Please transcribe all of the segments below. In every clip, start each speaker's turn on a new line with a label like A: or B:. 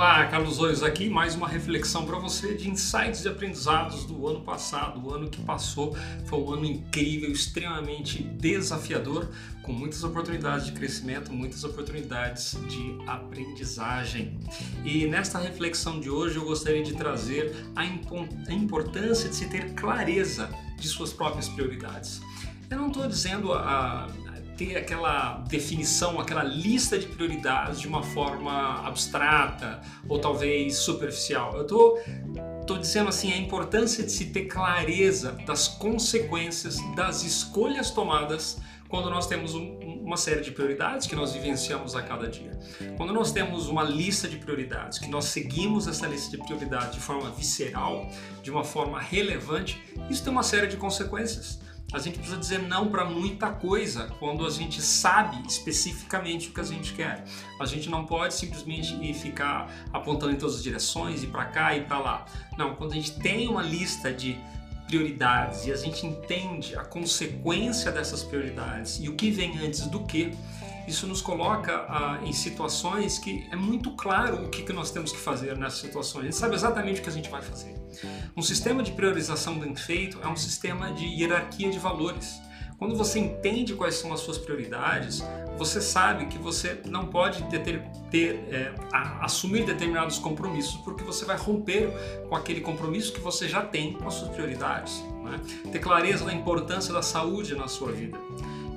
A: Olá, Carlos Oios aqui, mais uma reflexão para você de insights e aprendizados do ano passado, o ano que passou. Foi um ano incrível, extremamente desafiador, com muitas oportunidades de crescimento, muitas oportunidades de aprendizagem. E nesta reflexão de hoje eu gostaria de trazer a importância de se ter clareza de suas próprias prioridades. Eu não estou dizendo a, ter aquela definição, aquela lista de prioridades de uma forma abstrata ou talvez superficial. Eu tô, tô dizendo assim a importância de se ter clareza das consequências das escolhas tomadas quando nós temos um, uma série de prioridades que nós vivenciamos a cada dia. Quando nós temos uma lista de prioridades, que nós seguimos essa lista de prioridades de forma visceral, de uma forma relevante, isso tem uma série de consequências a gente precisa dizer não para muita coisa quando a gente sabe especificamente o que a gente quer. A gente não pode simplesmente ficar apontando em todas as direções, ir para cá e para lá. Não, quando a gente tem uma lista de prioridades e a gente entende a consequência dessas prioridades e o que vem antes do que, isso nos coloca ah, em situações que é muito claro o que, que nós temos que fazer nessas situações. A gente sabe exatamente o que a gente vai fazer. Um sistema de priorização bem feito é um sistema de hierarquia de valores. Quando você entende quais são as suas prioridades, você sabe que você não pode ter, ter é, assumir determinados compromissos, porque você vai romper com aquele compromisso que você já tem com as suas prioridades. Né? Ter clareza da importância da saúde na sua vida.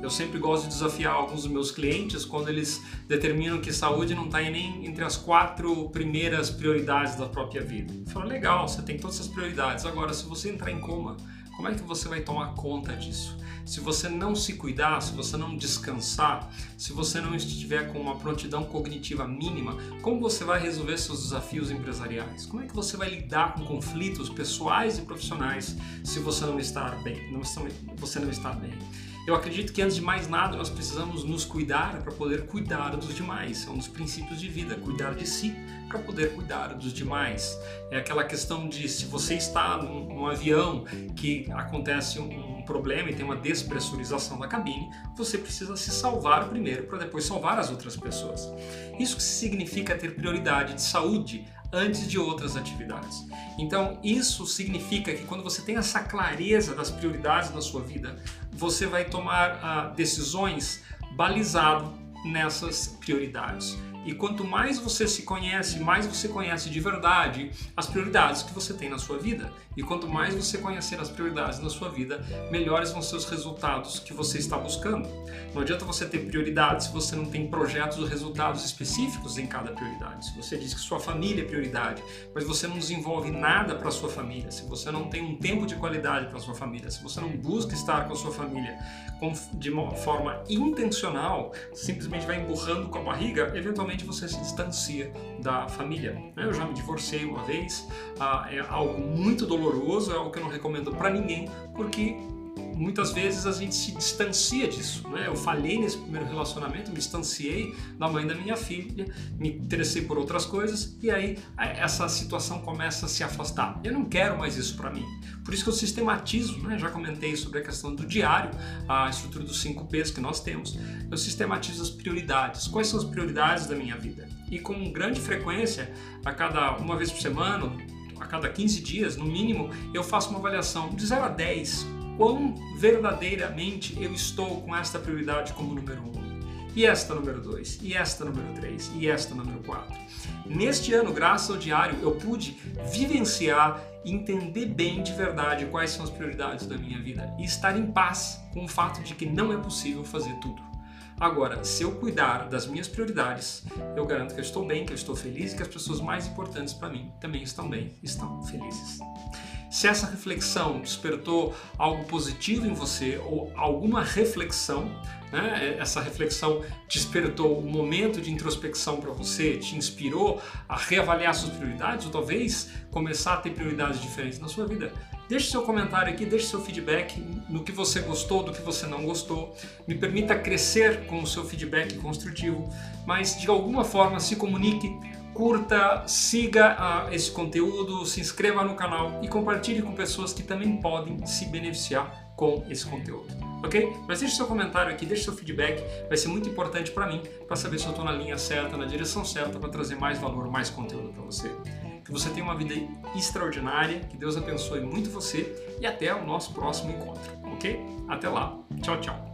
A: Eu sempre gosto de desafiar alguns dos meus clientes quando eles determinam que saúde não está nem entre as quatro primeiras prioridades da própria vida. Eu falo, legal, você tem todas essas prioridades. Agora, se você entrar em coma, como é que você vai tomar conta disso? Se você não se cuidar, se você não descansar, se você não estiver com uma prontidão cognitiva mínima, como você vai resolver seus desafios empresariais? Como é que você vai lidar com conflitos pessoais e profissionais se você não estar bem? Não, você não está bem. Eu acredito que antes de mais nada nós precisamos nos cuidar para poder cuidar dos demais. São os princípios de vida, cuidar de si para poder cuidar dos demais. É aquela questão de se você está num, num avião que acontece um, um problema e tem uma despressurização da cabine, você precisa se salvar primeiro para depois salvar as outras pessoas. Isso significa ter prioridade de saúde antes de outras atividades. Então, isso significa que quando você tem essa clareza das prioridades da sua vida, você vai tomar uh, decisões balizado nessas prioridades. E quanto mais você se conhece, mais você conhece de verdade as prioridades que você tem na sua vida. E quanto mais você conhecer as prioridades na sua vida, melhores vão ser os resultados que você está buscando. Não adianta você ter prioridades se você não tem projetos ou resultados específicos em cada prioridade. Se você diz que sua família é prioridade, mas você não desenvolve nada para sua família, se você não tem um tempo de qualidade para sua família, se você não busca estar com a sua família de uma forma intencional, simplesmente vai empurrando com a barriga, eventualmente você se distancia da família. Né? Eu já me divorciei uma vez, ah, é algo muito doloroso, é algo que eu não recomendo para ninguém, porque muitas vezes a gente se distancia disso. Né? Eu falhei nesse primeiro relacionamento, me distanciei da mãe da minha filha, me interessei por outras coisas e aí essa situação começa a se afastar. Eu não quero mais isso para mim. Por isso que eu sistematizo, né? já comentei sobre a questão do diário, a estrutura dos 5 P's que nós temos. Eu sistematizo as prioridades. Quais são as prioridades da minha vida? E com grande frequência, a cada uma vez por semana, a cada 15 dias, no mínimo, eu faço uma avaliação de 0 a 10 quão verdadeiramente eu estou com esta prioridade como número um, e esta número 2, e esta número 3, e esta número 4. Neste ano, graças ao diário, eu pude vivenciar entender bem de verdade quais são as prioridades da minha vida e estar em paz com o fato de que não é possível fazer tudo. Agora, se eu cuidar das minhas prioridades, eu garanto que eu estou bem, que eu estou feliz e que as pessoas mais importantes para mim também estão bem, estão felizes. Se essa reflexão despertou algo positivo em você ou alguma reflexão, né? essa reflexão despertou um momento de introspecção para você, te inspirou a reavaliar suas prioridades ou talvez começar a ter prioridades diferentes na sua vida, Deixe seu comentário aqui, deixe seu feedback no que você gostou, do que você não gostou. Me permita crescer com o seu feedback construtivo, mas de alguma forma se comunique curta, siga uh, esse conteúdo, se inscreva no canal e compartilhe com pessoas que também podem se beneficiar com esse conteúdo. ok? Mas deixe seu comentário aqui, deixe seu feedback, vai ser muito importante para mim, para saber se eu estou na linha certa, na direção certa, para trazer mais valor, mais conteúdo para você. Que você tenha uma vida extraordinária, que Deus abençoe muito você e até o nosso próximo encontro, ok? Até lá, tchau, tchau.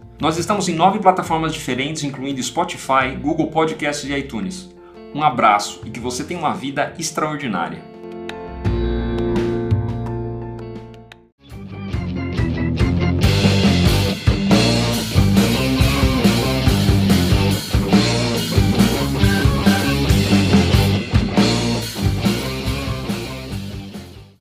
A: Nós estamos em nove plataformas diferentes, incluindo Spotify, Google Podcasts e iTunes. Um abraço e que você tenha uma vida extraordinária.